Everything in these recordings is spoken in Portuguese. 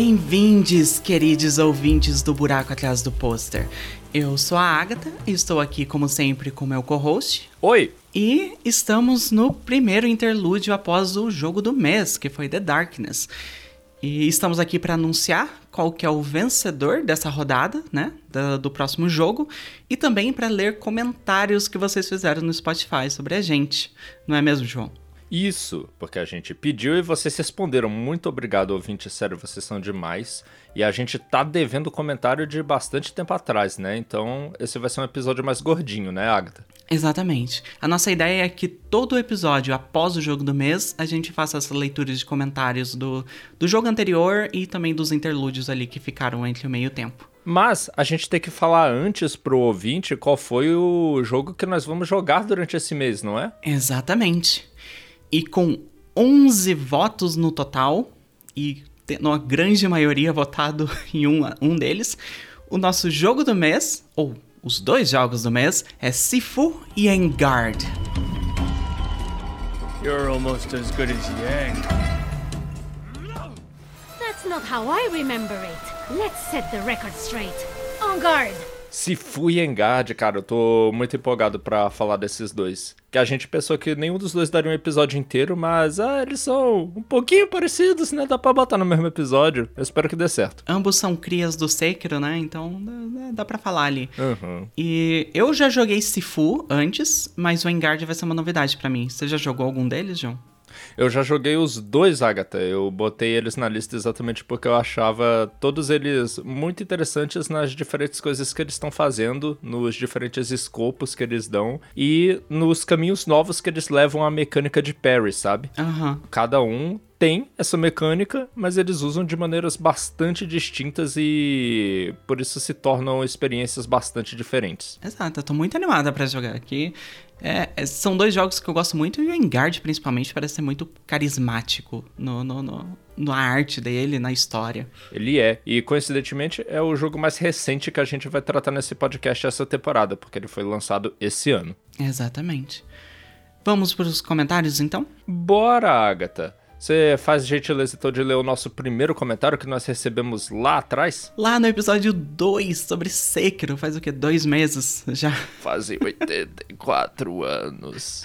Bem-vindos, queridos ouvintes do Buraco Atrás do Pôster. Eu sou a Agatha e estou aqui, como sempre, com meu co-host. Oi! E estamos no primeiro interlúdio após o jogo do mês, que foi The Darkness. E estamos aqui para anunciar qual que é o vencedor dessa rodada, né, do, do próximo jogo, e também para ler comentários que vocês fizeram no Spotify sobre a gente. Não é mesmo, João? Isso, porque a gente pediu e vocês responderam. Muito obrigado, ouvinte. Sério, vocês são demais. E a gente tá devendo comentário de bastante tempo atrás, né? Então, esse vai ser um episódio mais gordinho, né, Agatha? Exatamente. A nossa ideia é que todo episódio, após o jogo do mês, a gente faça essa leitura de comentários do, do jogo anterior e também dos interlúdios ali que ficaram entre o meio tempo. Mas a gente tem que falar antes pro ouvinte qual foi o jogo que nós vamos jogar durante esse mês, não é? Exatamente. E com 11 votos no total, e tendo uma grande maioria votado em um, um deles, o nosso jogo do mês, ou os dois jogos do mês, é Sifu e Engard. You're almost as good as Yang. That's not how I remember it. Let's set the record straight. On guard! Sifu e Engard, cara, eu tô muito empolgado pra falar desses dois. Que a gente pensou que nenhum dos dois daria um episódio inteiro, mas ah, eles são um pouquinho parecidos, né? Dá pra botar no mesmo episódio. Eu espero que dê certo. Ambos são crias do Sekiro, né? Então dá, dá pra falar ali. Uhum. E eu já joguei Sifu antes, mas o Engard vai ser uma novidade pra mim. Você já jogou algum deles, João? Eu já joguei os dois, Agatha. Eu botei eles na lista exatamente porque eu achava todos eles muito interessantes nas diferentes coisas que eles estão fazendo, nos diferentes escopos que eles dão e nos caminhos novos que eles levam à mecânica de parry, sabe? Aham. Cada um tem essa mecânica, mas eles usam de maneiras bastante distintas e por isso se tornam experiências bastante diferentes. Exato, eu tô muito animada pra jogar aqui. É, é, são dois jogos que eu gosto muito e o Engard, principalmente, parece ser muito carismático no, no, no, na arte dele, na história. Ele é, e coincidentemente é o jogo mais recente que a gente vai tratar nesse podcast essa temporada, porque ele foi lançado esse ano. Exatamente. Vamos pros comentários então? Bora, Agatha! Você faz gentileza então de ler o nosso primeiro comentário que nós recebemos lá atrás? Lá no episódio 2 sobre Sekiro, faz o que? Dois meses já. Fazem 84 anos.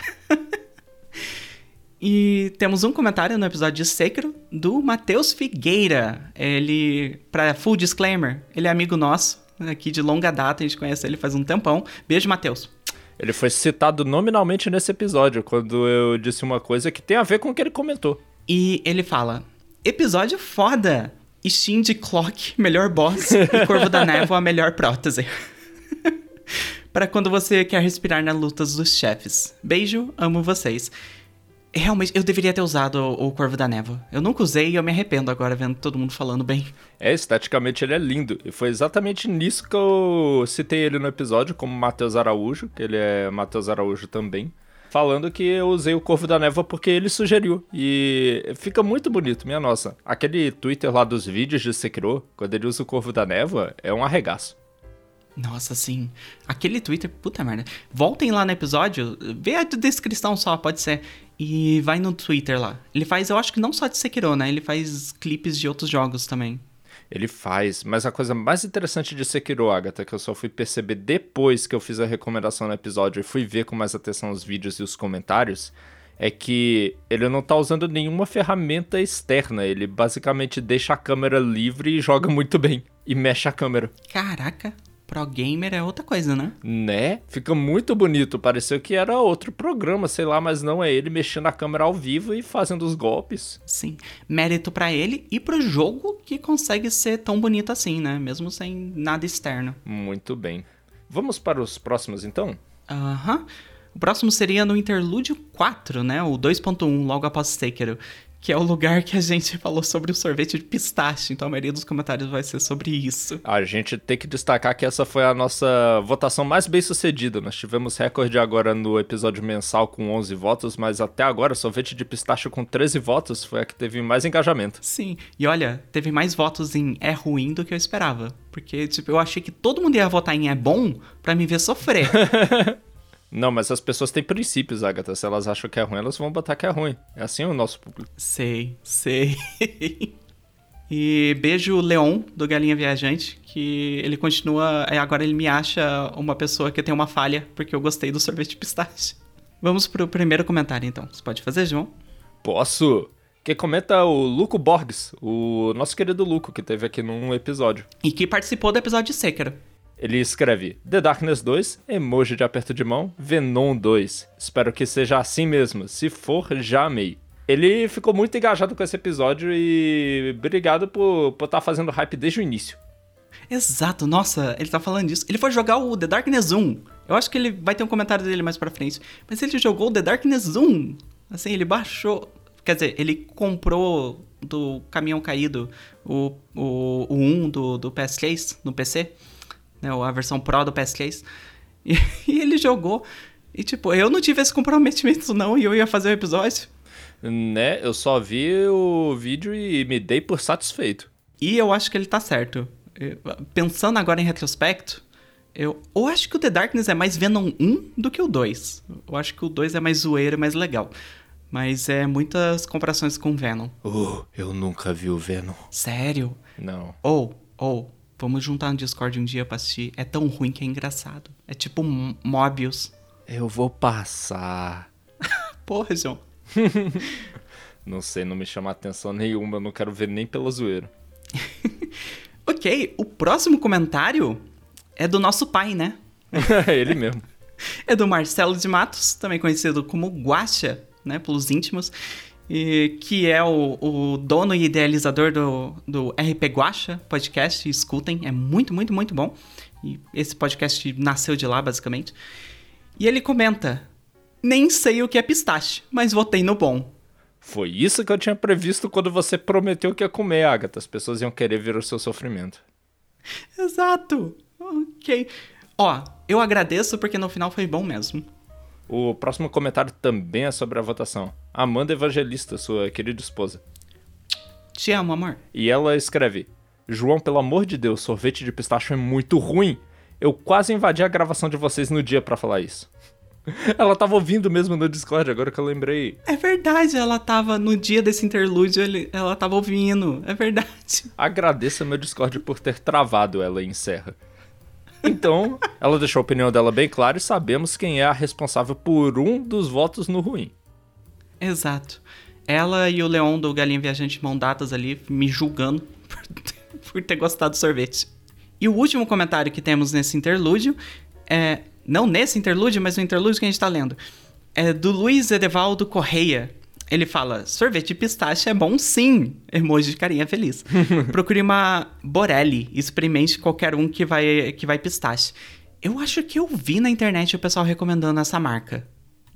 E temos um comentário no episódio de Sekiro do Matheus Figueira. Ele, para full disclaimer, ele é amigo nosso, aqui de longa data, a gente conhece ele faz um tempão. Beijo, Matheus. Ele foi citado nominalmente nesse episódio, quando eu disse uma coisa que tem a ver com o que ele comentou. E ele fala: Episódio foda! Steam de Clock, melhor boss, e Corvo da Névoa, melhor prótese. para quando você quer respirar nas lutas dos chefes. Beijo, amo vocês. Realmente, eu deveria ter usado o, o Corvo da Névoa. Eu nunca usei e eu me arrependo agora vendo todo mundo falando bem. É, esteticamente ele é lindo. E foi exatamente nisso que eu citei ele no episódio, como Matheus Araújo, que ele é Matheus Araújo também. Falando que eu usei o Corvo da Névoa porque ele sugeriu. E fica muito bonito, minha nossa. Aquele Twitter lá dos vídeos de Sekiro, quando ele usa o Corvo da Névoa, é um arregaço. Nossa, sim. Aquele Twitter, puta merda. Voltem lá no episódio, vê a descrição só, pode ser. E vai no Twitter lá. Ele faz, eu acho que não só de Sekiro, né? Ele faz clipes de outros jogos também. Ele faz, mas a coisa mais interessante de Sekiro, Agatha, que eu só fui perceber depois que eu fiz a recomendação no episódio e fui ver com mais atenção os vídeos e os comentários, é que ele não tá usando nenhuma ferramenta externa. Ele basicamente deixa a câmera livre e joga muito bem. E mexe a câmera. Caraca, Pro Gamer é outra coisa, né? Né? Fica muito bonito. Pareceu que era outro programa, sei lá, mas não é ele mexendo a câmera ao vivo e fazendo os golpes. Sim. Mérito para ele e pro jogo que consegue ser tão bonito assim, né? Mesmo sem nada externo. Muito bem. Vamos para os próximos então? Aham. O próximo seria no Interlúdio 4, né? O 2.1, logo após Sekiro que é o lugar que a gente falou sobre o sorvete de pistache. Então a maioria dos comentários vai ser sobre isso. A gente tem que destacar que essa foi a nossa votação mais bem sucedida. Nós tivemos recorde agora no episódio mensal com 11 votos, mas até agora sorvete de pistache com 13 votos foi a que teve mais engajamento. Sim, e olha, teve mais votos em é ruim do que eu esperava. Porque, tipo, eu achei que todo mundo ia votar em é bom pra me ver sofrer. Não, mas as pessoas têm princípios, Agatha. Se elas acham que é ruim, elas vão botar que é ruim. É assim o nosso público. Sei, sei. E beijo Leon, do Galinha Viajante, que ele continua. é, Agora ele me acha uma pessoa que tem uma falha, porque eu gostei do sorvete de pistache. Vamos pro primeiro comentário, então. Você pode fazer, João? Posso? Quem comenta é o Luco Borges, o nosso querido Luco, que teve aqui num episódio. E que participou do episódio de Sekiro. Ele escreve The Darkness 2, emoji de aperto de mão, Venom 2. Espero que seja assim mesmo. Se for, já amei. Ele ficou muito engajado com esse episódio e obrigado por estar fazendo hype desde o início. Exato, nossa, ele tá falando disso. Ele foi jogar o The Darkness 1. Eu acho que ele vai ter um comentário dele mais pra frente. Mas ele jogou o The Darkness 1. Assim, ele baixou. Quer dizer, ele comprou do caminhão caído o, o, o 1 do, do PS3 no PC. Né, a versão Pro do PS3. E, e ele jogou. E tipo, eu não tive esse comprometimento não. E eu ia fazer o episódio. Né? Eu só vi o vídeo e me dei por satisfeito. E eu acho que ele tá certo. Pensando agora em retrospecto, eu, eu acho que o The Darkness é mais Venom 1 do que o 2. Eu acho que o 2 é mais zoeiro, mais legal. Mas é muitas comparações com Venom. Uh, eu nunca vi o Venom. Sério? Não. Ou, ou, vamos juntar no Discord um dia pra assistir. É tão ruim que é engraçado. É tipo Mobius. Eu vou passar. Porra, João. Não sei, não me chama atenção nenhuma, eu não quero ver nem pela zoeira. Ok, o próximo comentário é do nosso pai, né? É ele mesmo. é do Marcelo de Matos, também conhecido como Guacha, né, pelos íntimos, e que é o, o dono e idealizador do, do RP Guacha podcast, escutem, é muito, muito, muito bom. E esse podcast nasceu de lá, basicamente. E ele comenta: Nem sei o que é pistache, mas votei no bom. Foi isso que eu tinha previsto quando você prometeu que ia comer, Agatha. As pessoas iam querer ver o seu sofrimento. Exato. Ok. Ó, eu agradeço porque no final foi bom mesmo. O próximo comentário também é sobre a votação. Amanda Evangelista, sua querida esposa. Te amo, amor. E ela escreve: João, pelo amor de Deus, sorvete de pistache é muito ruim. Eu quase invadi a gravação de vocês no dia pra falar isso. Ela tava ouvindo mesmo no Discord, agora que eu lembrei. É verdade, ela tava no dia desse interlúdio, ela tava ouvindo. É verdade. Agradeça meu Discord por ter travado, ela encerra. Então, ela deixou a opinião dela bem clara e sabemos quem é a responsável por um dos votos no ruim. Exato. Ela e o Leon do Galinha Viajante mão datas ali, me julgando por ter, por ter gostado do sorvete. E o último comentário que temos nesse interlúdio é. Não nesse interlúdio, mas no interlúdio que a gente tá lendo. É do Luiz Edevaldo Correia. Ele fala: sorvete de pistache é bom sim. Emoji de carinha feliz. Procure uma Borelli. Experimente qualquer um que vai, que vai pistache. Eu acho que eu vi na internet o pessoal recomendando essa marca.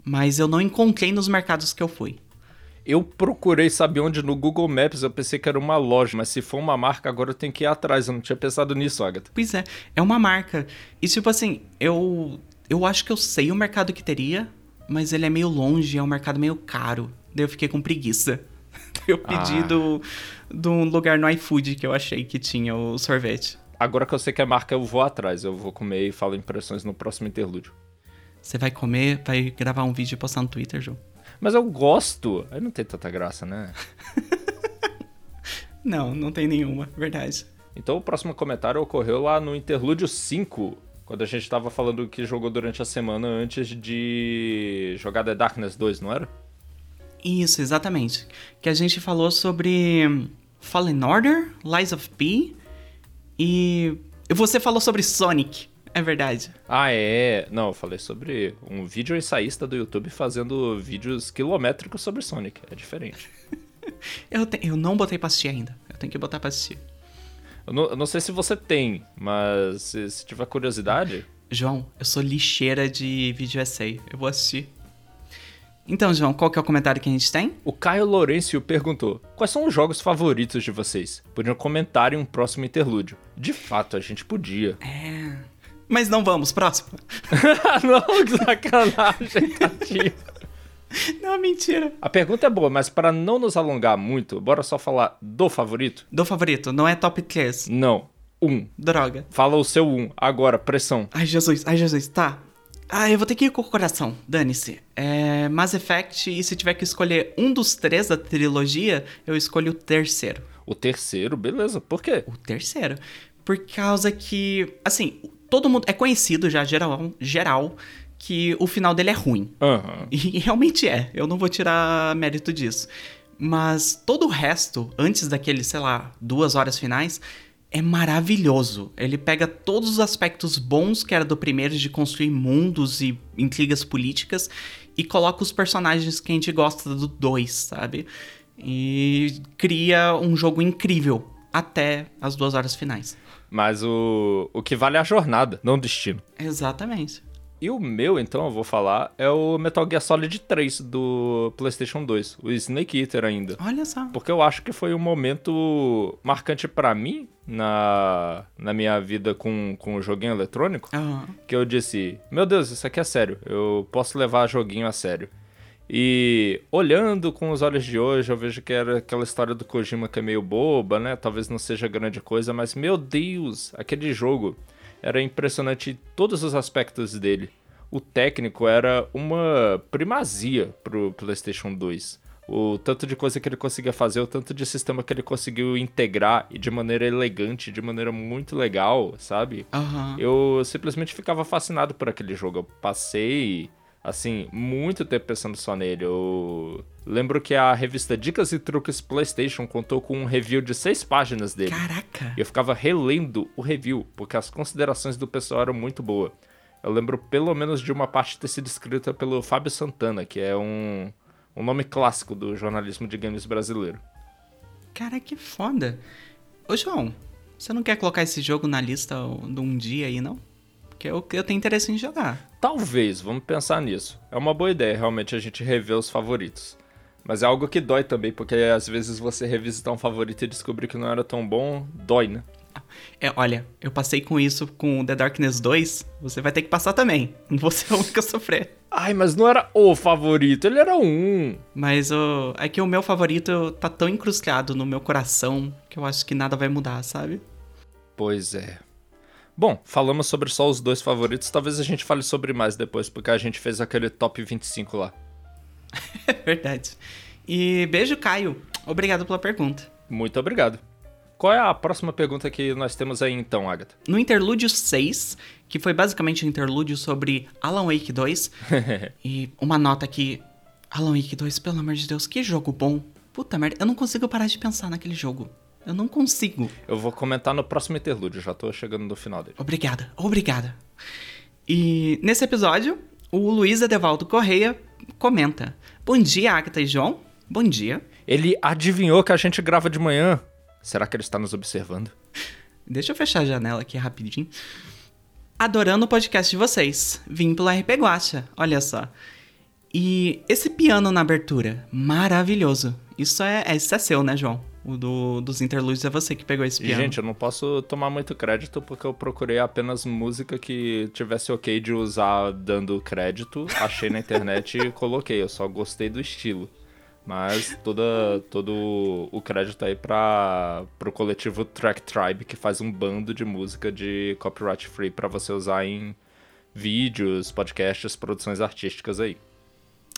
Mas eu não encontrei nos mercados que eu fui. Eu procurei saber onde no Google Maps, eu pensei que era uma loja, mas se for uma marca, agora eu tenho que ir atrás. Eu não tinha pensado nisso, Agatha. Pois é, é uma marca. E tipo assim, eu eu acho que eu sei o mercado que teria, mas ele é meio longe, é um mercado meio caro. Daí eu fiquei com preguiça. Eu pedi Ah. do, do lugar no iFood que eu achei que tinha o sorvete. Agora que eu sei que é marca, eu vou atrás. Eu vou comer e falo impressões no próximo interlúdio. Você vai comer, vai gravar um vídeo e postar no Twitter, João? Mas eu gosto. Aí não tem tanta graça, né? Não, não tem nenhuma, verdade. Então o próximo comentário ocorreu lá no Interlúdio 5, quando a gente tava falando que jogou durante a semana antes de jogar The Darkness 2, não era? Isso, exatamente. Que a gente falou sobre Fallen Order, Lies of P e e você falou sobre Sonic. É verdade. Ah, é. Não, eu falei sobre um vídeo ensaísta do YouTube fazendo vídeos quilométricos sobre Sonic. É diferente. Eu, te- eu não botei pra assistir ainda. Eu tenho que botar pra assistir. Eu não, eu não sei se você tem, mas se, se tiver curiosidade. João, eu sou lixeira de vídeo essay. Eu vou assistir. Então, João, qual que é o comentário que a gente tem? O Caio Lourenço perguntou: Quais são os jogos favoritos de vocês? Podiam comentar em um próximo interlúdio. De fato, a gente podia. É. Mas não vamos, próximo. Não, que sacanagem, tadinho. Não, mentira. A pergunta é boa, mas para não nos alongar muito, bora só falar do favorito? Do favorito, não é top 3. Não. Um. Droga. Fala o seu um. Agora, pressão. Ai, Jesus, ai, Jesus, tá. Ah, eu vou ter que ir com o coração, dane-se. É. Mass Effect, e se tiver que escolher um dos três da trilogia, eu escolho o terceiro. O terceiro, beleza. Por quê? O terceiro. Por causa que, assim, todo mundo. É conhecido já, geral, geral que o final dele é ruim. Aham. E realmente é, eu não vou tirar mérito disso. Mas todo o resto, antes daqueles, sei lá, duas horas finais, é maravilhoso. Ele pega todos os aspectos bons que era do primeiro, de construir mundos e intrigas políticas, e coloca os personagens que a gente gosta do dois, sabe? E cria um jogo incrível até as duas horas finais. Mas o, o que vale é a jornada, não o destino. Exatamente. E o meu, então, eu vou falar, é o Metal Gear Solid 3 do PlayStation 2, o Snake Eater ainda. Olha só. Porque eu acho que foi um momento marcante pra mim na, na minha vida com, com o joguinho eletrônico, Aham. que eu disse, meu Deus, isso aqui é sério, eu posso levar joguinho a sério. E olhando com os olhos de hoje, eu vejo que era aquela história do Kojima que é meio boba, né? Talvez não seja grande coisa, mas meu Deus, aquele jogo era impressionante em todos os aspectos dele. O técnico era uma primazia pro PlayStation 2. O tanto de coisa que ele conseguia fazer, o tanto de sistema que ele conseguiu integrar e de maneira elegante, de maneira muito legal, sabe? Aham. Eu simplesmente ficava fascinado por aquele jogo. Eu passei, assim, muito tempo pensando só nele. Eu lembro que a revista Dicas e Truques PlayStation contou com um review de seis páginas dele. Caraca. E eu ficava relendo o review, porque as considerações do pessoal eram muito boas. Eu lembro pelo menos de uma parte ter sido escrita pelo Fábio Santana, que é um, um nome clássico do jornalismo de games brasileiro. Cara, que foda. Ô, João, você não quer colocar esse jogo na lista de um dia aí, não? Porque eu, eu tenho interesse em jogar. Talvez, vamos pensar nisso. É uma boa ideia realmente a gente rever os favoritos. Mas é algo que dói também, porque às vezes você revisitar um favorito e descobrir que não era tão bom, dói, né? É, olha, eu passei com isso com The Darkness 2, você vai ter que passar também. Não vou ser o único a sofrer. Ai, mas não era o favorito, ele era um. Mas o, é que o meu favorito tá tão incrustado no meu coração que eu acho que nada vai mudar, sabe? Pois é. Bom, falamos sobre só os dois favoritos, talvez a gente fale sobre mais depois, porque a gente fez aquele top 25 lá. É verdade. E beijo, Caio. Obrigado pela pergunta. Muito obrigado. Qual é a próxima pergunta que nós temos aí então, Agatha? No interlúdio 6, que foi basicamente um interlúdio sobre Alan Wake 2, e uma nota aqui. Alan Wake 2, pelo amor de Deus, que jogo bom. Puta merda, eu não consigo parar de pensar naquele jogo. Eu não consigo. Eu vou comentar no próximo interlúdio, já tô chegando no final dele. Obrigada, obrigada. E nesse episódio, o Luiz Edevaldo Correia comenta: Bom dia, Agatha e João. Bom dia. Ele adivinhou que a gente grava de manhã. Será que ele está nos observando? Deixa eu fechar a janela aqui rapidinho. Adorando o podcast de vocês. Vim pelo RP Guacha, olha só. E esse piano na abertura, maravilhoso. Isso é- isso é seu, né, João? O do, dos interlúdios é você que pegou esse E, piano. gente, eu não posso tomar muito crédito porque eu procurei apenas música que tivesse ok de usar dando crédito. Achei na internet e coloquei. Eu só gostei do estilo. Mas toda, todo o crédito aí para pro coletivo Track Tribe, que faz um bando de música de copyright free para você usar em vídeos, podcasts, produções artísticas aí.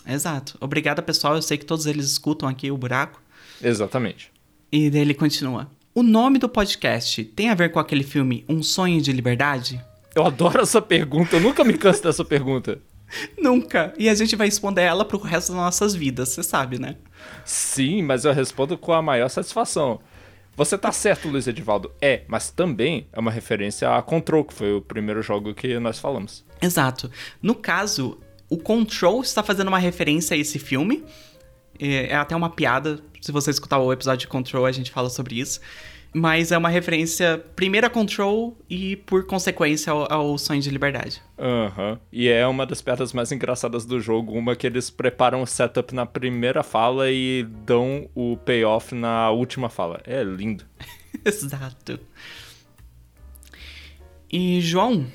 Exato. Obrigada, pessoal. Eu sei que todos eles escutam aqui o buraco. Exatamente. E daí ele continua. O nome do podcast tem a ver com aquele filme Um Sonho de Liberdade? Eu adoro essa pergunta, eu nunca me canso dessa pergunta. Nunca. E a gente vai responder ela pro resto das nossas vidas, você sabe, né? Sim, mas eu respondo com a maior satisfação. Você tá certo, Luiz Edivaldo. É, mas também é uma referência a Control, que foi o primeiro jogo que nós falamos. Exato. No caso, o Control está fazendo uma referência a esse filme. É é até uma piada. Se você escutar o episódio de Control, a gente fala sobre isso. Mas é uma referência primeiro a Control e, por consequência, ao, ao Sonho de Liberdade. Aham. E é uma das piadas mais engraçadas do jogo, uma que eles preparam o setup na primeira fala e dão o payoff na última fala. É lindo. Exato. E, João,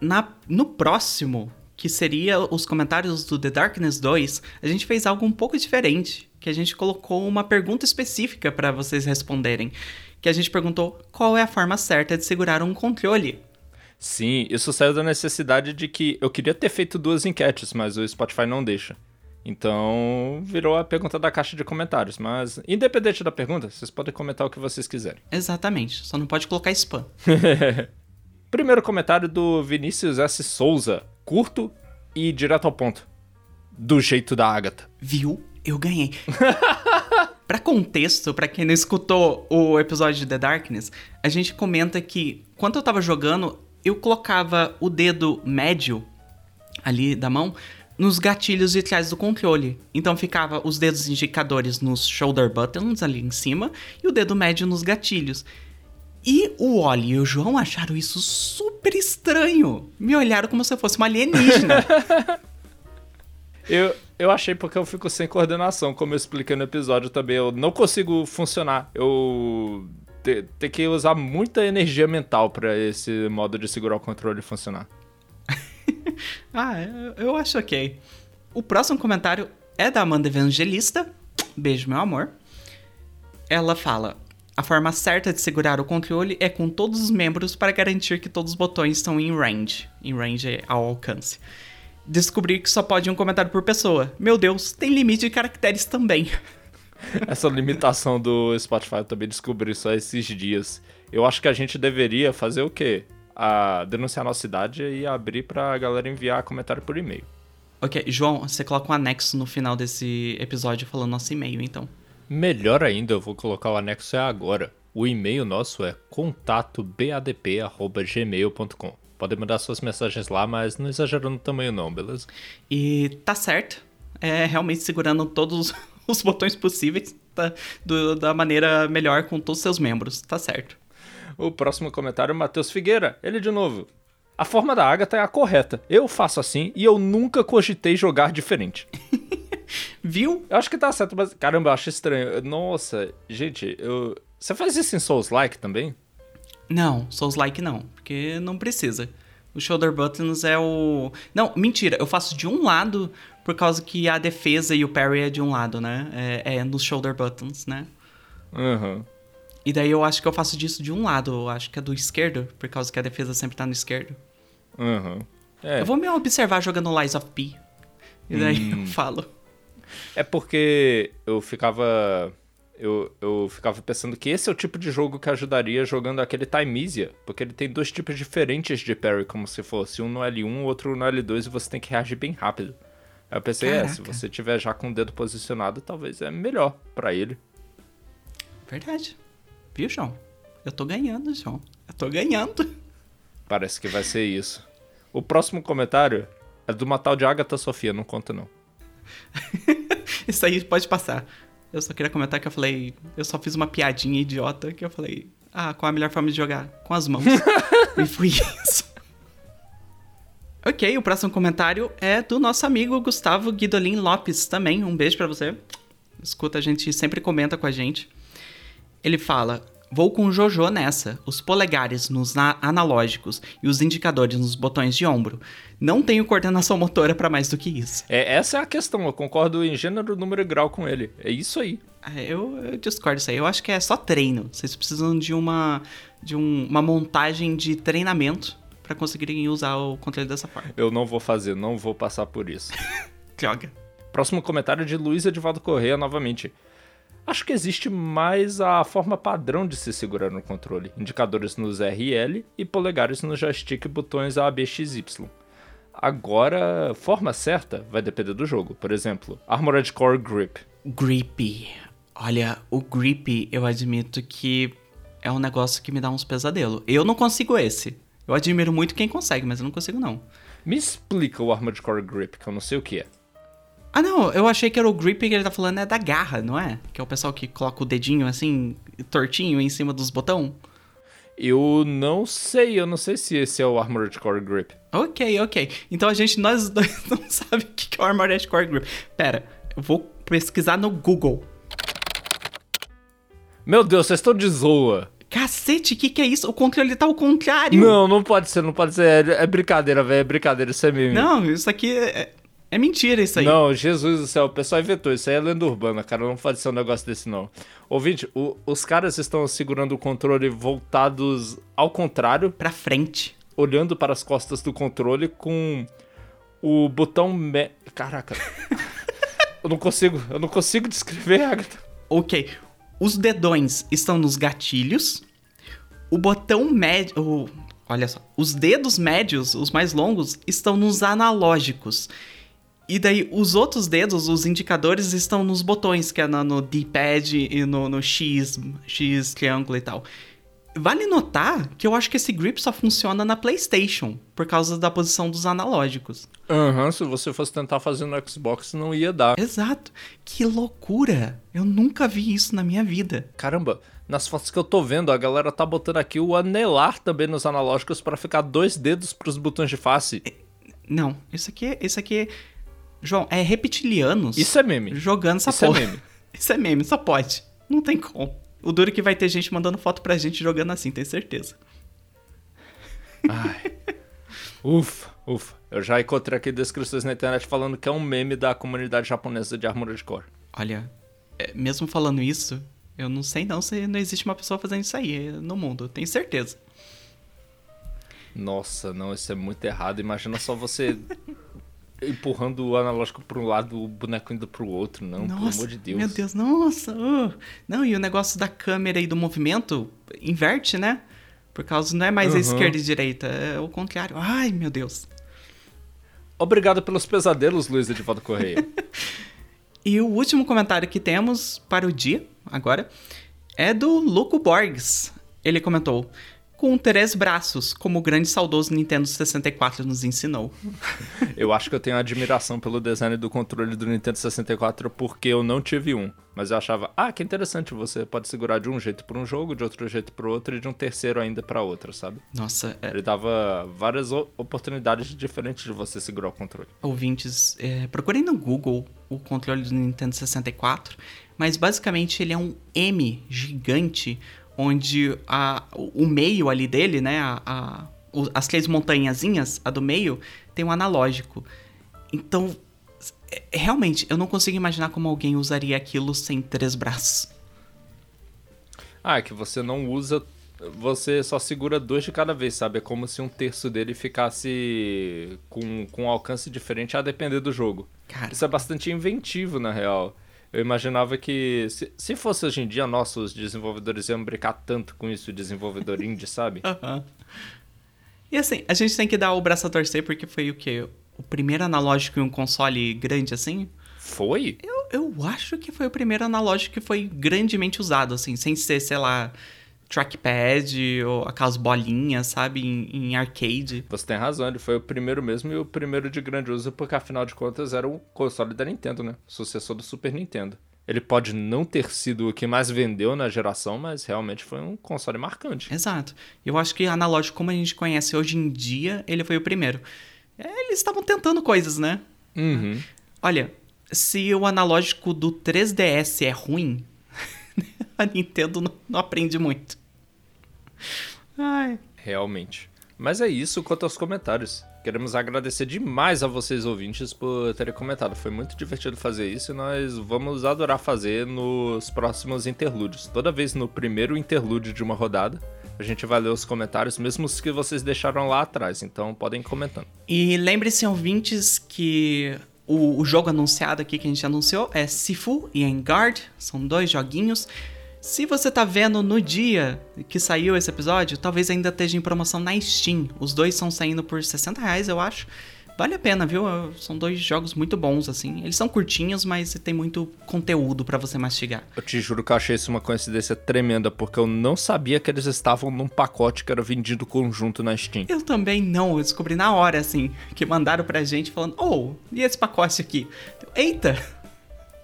na, no próximo, que seria os comentários do The Darkness 2, a gente fez algo um pouco diferente. Que a gente colocou uma pergunta específica para vocês responderem. Que a gente perguntou qual é a forma certa de segurar um controle. Sim, isso saiu da necessidade de que eu queria ter feito duas enquetes, mas o Spotify não deixa. Então, virou a pergunta da caixa de comentários. Mas, independente da pergunta, vocês podem comentar o que vocês quiserem. Exatamente. Só não pode colocar spam. Primeiro comentário do Vinícius S. Souza. Curto e direto ao ponto. Do jeito da Agatha. Viu? Eu ganhei. pra contexto, pra quem não escutou o episódio de The Darkness, a gente comenta que quando eu tava jogando, eu colocava o dedo médio ali da mão nos gatilhos de trás do controle. Então ficava os dedos indicadores nos shoulder buttons ali em cima e o dedo médio nos gatilhos. E o Oli e o João acharam isso super estranho. Me olharam como se eu fosse uma alienígena. Eu, eu achei porque eu fico sem coordenação, como eu expliquei no episódio também. Eu não consigo funcionar. Eu te, tenho que usar muita energia mental para esse modo de segurar o controle funcionar. ah, eu, eu acho ok. O próximo comentário é da Amanda Evangelista. Beijo, meu amor. Ela fala: A forma certa de segurar o controle é com todos os membros para garantir que todos os botões estão em range. Em range é ao alcance. Descobri que só pode um comentário por pessoa. Meu Deus, tem limite de caracteres também. Essa limitação do Spotify eu também descobri só esses dias. Eu acho que a gente deveria fazer o quê? A denunciar a nossa cidade e abrir pra galera enviar comentário por e-mail. Ok, João, você coloca um anexo no final desse episódio falando nosso e-mail, então. Melhor ainda, eu vou colocar o anexo é agora. O e-mail nosso é contatobadp.gmail.com. Podem mandar suas mensagens lá, mas não exagerando no tamanho não, beleza? E tá certo. É realmente segurando todos os botões possíveis tá? Do, da maneira melhor com todos os seus membros. Tá certo. O próximo comentário é o Matheus Figueira. Ele de novo. A forma da Agatha é a correta. Eu faço assim e eu nunca cogitei jogar diferente. Viu? Eu acho que tá certo, mas caramba, eu acho estranho. Nossa, gente, eu. Você faz isso em Souls Like também? Não, Souls Like não, porque não precisa. O shoulder buttons é o. Não, mentira, eu faço de um lado por causa que a defesa e o parry é de um lado, né? É, é nos shoulder buttons, né? Uhum. E daí eu acho que eu faço disso de um lado, eu acho que é do esquerdo, por causa que a defesa sempre tá no esquerdo. Uhum. É. Eu vou me observar jogando Lies of P. E daí Hum. eu falo. É porque eu ficava. Eu, eu ficava pensando que esse é o tipo de jogo que ajudaria jogando aquele Timeisia, porque ele tem dois tipos diferentes de parry, como se fosse um no L1, outro no L2, e você tem que reagir bem rápido. Aí eu pensei, é, se Caraca. você tiver já com o dedo posicionado, talvez é melhor pra ele. Verdade. Viu, João? Eu tô ganhando, João. Eu tô ganhando. Parece que vai ser isso. O próximo comentário é do uma tal de Agatha Sofia, não conta não. Isso aí pode passar. Eu só queria comentar que eu falei. Eu só fiz uma piadinha idiota que eu falei. Ah, qual a melhor forma de jogar? Com as mãos. e foi isso. Ok, o próximo comentário é do nosso amigo Gustavo Guidolin Lopes também. Um beijo pra você. Escuta, a gente sempre comenta com a gente. Ele fala: Vou com o Jojo nessa. Os polegares nos na- analógicos e os indicadores nos botões de ombro. Não tenho coordenação motora pra mais do que isso. É, essa é a questão, eu concordo em gênero, número e grau com ele. É isso aí. É, Eu, eu discordo disso aí. Eu acho que é só treino. Vocês precisam de uma de um- uma montagem de treinamento pra conseguirem usar o controle dessa forma. Eu não vou fazer, não vou passar por isso. Droga. Próximo comentário de Luiz Edivaldo Correia novamente. Acho que existe mais a forma padrão de se segurar no controle. Indicadores nos R e polegares no joystick e botões A, B, X, Y. Agora, forma certa vai depender do jogo. Por exemplo, Armored Core Grip. Grippy. Olha, o Grippy, eu admito que é um negócio que me dá uns pesadelos. Eu não consigo esse. Eu admiro muito quem consegue, mas eu não consigo não. Me explica o Armored Core Grip, que eu não sei o que é. Ah, não, eu achei que era o Grippy que ele tá falando é da garra, não é? Que é o pessoal que coloca o dedinho assim, tortinho em cima dos botão. Eu não sei, eu não sei se esse é o Armored Core Grip. Ok, ok. Então a gente, nós dois não sabe o que que é o Armored Core Grip. Pera, eu vou pesquisar no Google. Meu Deus, vocês estão de zoa. Cacete, o que, que é isso? O controle tá ao contrário. Não, não pode ser, não pode ser. É, é brincadeira, velho. É brincadeira, isso é meme. Não, isso aqui é, é mentira, isso aí. Não, Jesus do céu, o pessoal inventou. Isso aí é lenda urbana, cara. Não pode ser um negócio desse, não. Ouvinte, o- os caras estão segurando o controle voltados ao contrário, Pra frente. olhando para as costas do controle com o botão. Me... Caraca. Eu não consigo, eu não consigo descrever, Agatha. Ok. Os dedões estão nos gatilhos. O botão médio. o- Olha só. Os dedos médios, os mais longos, estão nos analógicos. E daí, os outros dedos, os indicadores, estão nos botões, que é no, D-pad e no, no X, X, triângulo e tal. Vale notar que eu acho que esse grip só funciona na PlayStation, por causa da posição dos analógicos. Aham, se você fosse tentar fazer no Xbox, não ia dar. Exato. Que loucura! Eu nunca vi isso na minha vida. Caramba, nas fotos que eu tô vendo, a galera tá botando aqui o anelar também nos analógicos pra ficar dois dedos pros botões de face. Não, isso aqui, isso aqui, João, é reptilianos Isso é meme. jogando essa Isso é porra. meme. Isso é meme, só pode. Não tem como. O duro é que vai ter gente mandando foto pra gente jogando assim, tenho certeza. Ai. Ufa, ufa. Eu já encontrei aqui descrições na internet falando que é um meme da comunidade japonesa de Armored Core. Olha, é, mesmo falando isso, eu não sei não se não existe uma pessoa fazendo isso aí é, no mundo, tenho certeza. Nossa, não, isso é muito errado. Imagina só você empurrando o analógico pra um lado, o boneco indo pro outro. Não, pelo nossa, amor de Deus. meu Deus, nossa. uh. Não, e o negócio da câmera e do movimento inverte, né? Por causa não é mais a Uhum. esquerda e direita, é o contrário. Ai, meu Deus. Obrigado pelos pesadelos, Luiz Edivaldo Correia. E o último comentário que temos para o dia, agora, é do Luco Borges. Ele comentou: Com três braços, como o grande saudoso Nintendo 64 nos ensinou. eu acho que eu tenho admiração pelo design do controle do Nintendo 64 porque eu não tive um. Mas eu achava, ah, que interessante, você pode segurar de um jeito para um jogo, de outro jeito para outro e de um terceiro ainda para outro, sabe? Nossa, é, Ele dava várias oportunidades diferentes de você segurar o controle. ouvintes, é, procurem no Google o controle do Nintendo 64, mas basicamente ele é um M gigante, onde a, o meio ali dele, né, a, a- as três montanhazinhas, a do meio, tem um analógico. Então, é- realmente, eu não consigo imaginar como alguém usaria aquilo sem três braços. Ah, é que você não usa. Você só segura dois de cada vez, sabe? É como se um terço dele ficasse com, com um alcance diferente a depender do jogo. Cara, Isso é bastante inventivo, na real. Eu imaginava que, se, se fosse hoje em dia, nossa, os desenvolvedores iam brincar tanto com isso, desenvolvedor indie, sabe? Aham. E assim, a gente tem que dar o braço a torcer porque foi o quê? O primeiro analógico em um console grande assim? Foi? Eu, eu acho que foi o primeiro analógico que foi grandemente usado, assim, sem ser, sei lá, trackpad ou aquelas bolinhas, sabe, em, em arcade. Você tem razão, ele foi o primeiro mesmo e o primeiro de grande uso, porque afinal de contas era o console da Nintendo, né? Sucessor do Super Nintendo. Ele pode não ter sido o que mais vendeu na geração, mas realmente foi um console marcante. Exato. Eu acho que analógico, como a gente conhece hoje em dia, ele foi o primeiro. Eles estavam tentando coisas, né? Uhum. Olha, se o analógico do 3DS é ruim, a Nintendo não, não aprende muito. Ai. Realmente. Mas é isso quanto aos comentários. Queremos agradecer demais a vocês ouvintes por terem comentado. Foi muito divertido fazer isso e nós vamos adorar fazer nos próximos interlúdios. Toda vez no primeiro interlúdio de uma rodada, a gente vai ler os comentários, mesmo os que vocês deixaram lá atrás. Então podem ir comentando. E lembre-se, ouvintes, que o, o jogo anunciado aqui que a gente anunciou é Sifu e Engard. São dois joguinhos. Se você tá vendo no dia que saiu esse episódio, talvez ainda esteja em promoção na Steam. Os dois estão saindo por 60 reais, eu acho. Vale a pena, viu? São dois jogos muito bons, assim. Eles são curtinhos, mas tem muito conteúdo pra você mastigar. Eu te juro que eu achei isso uma coincidência tremenda, porque eu não sabia que eles estavam num pacote que era vendido conjunto na Steam. Eu também não, eu descobri na hora, assim, que mandaram pra gente falando, oh, e esse pacote aqui? Eita!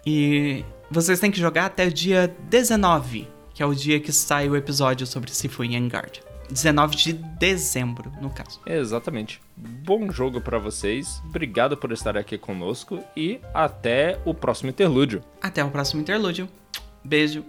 E vocês têm que jogar até o dia 19, que é o dia que sai o episódio sobre Sifu e Engard. 19 de dezembro, no caso. Exatamente. Bom jogo pra vocês. Obrigado por estar aqui conosco e até o próximo interlúdio. Até o próximo interlúdio. Beijo.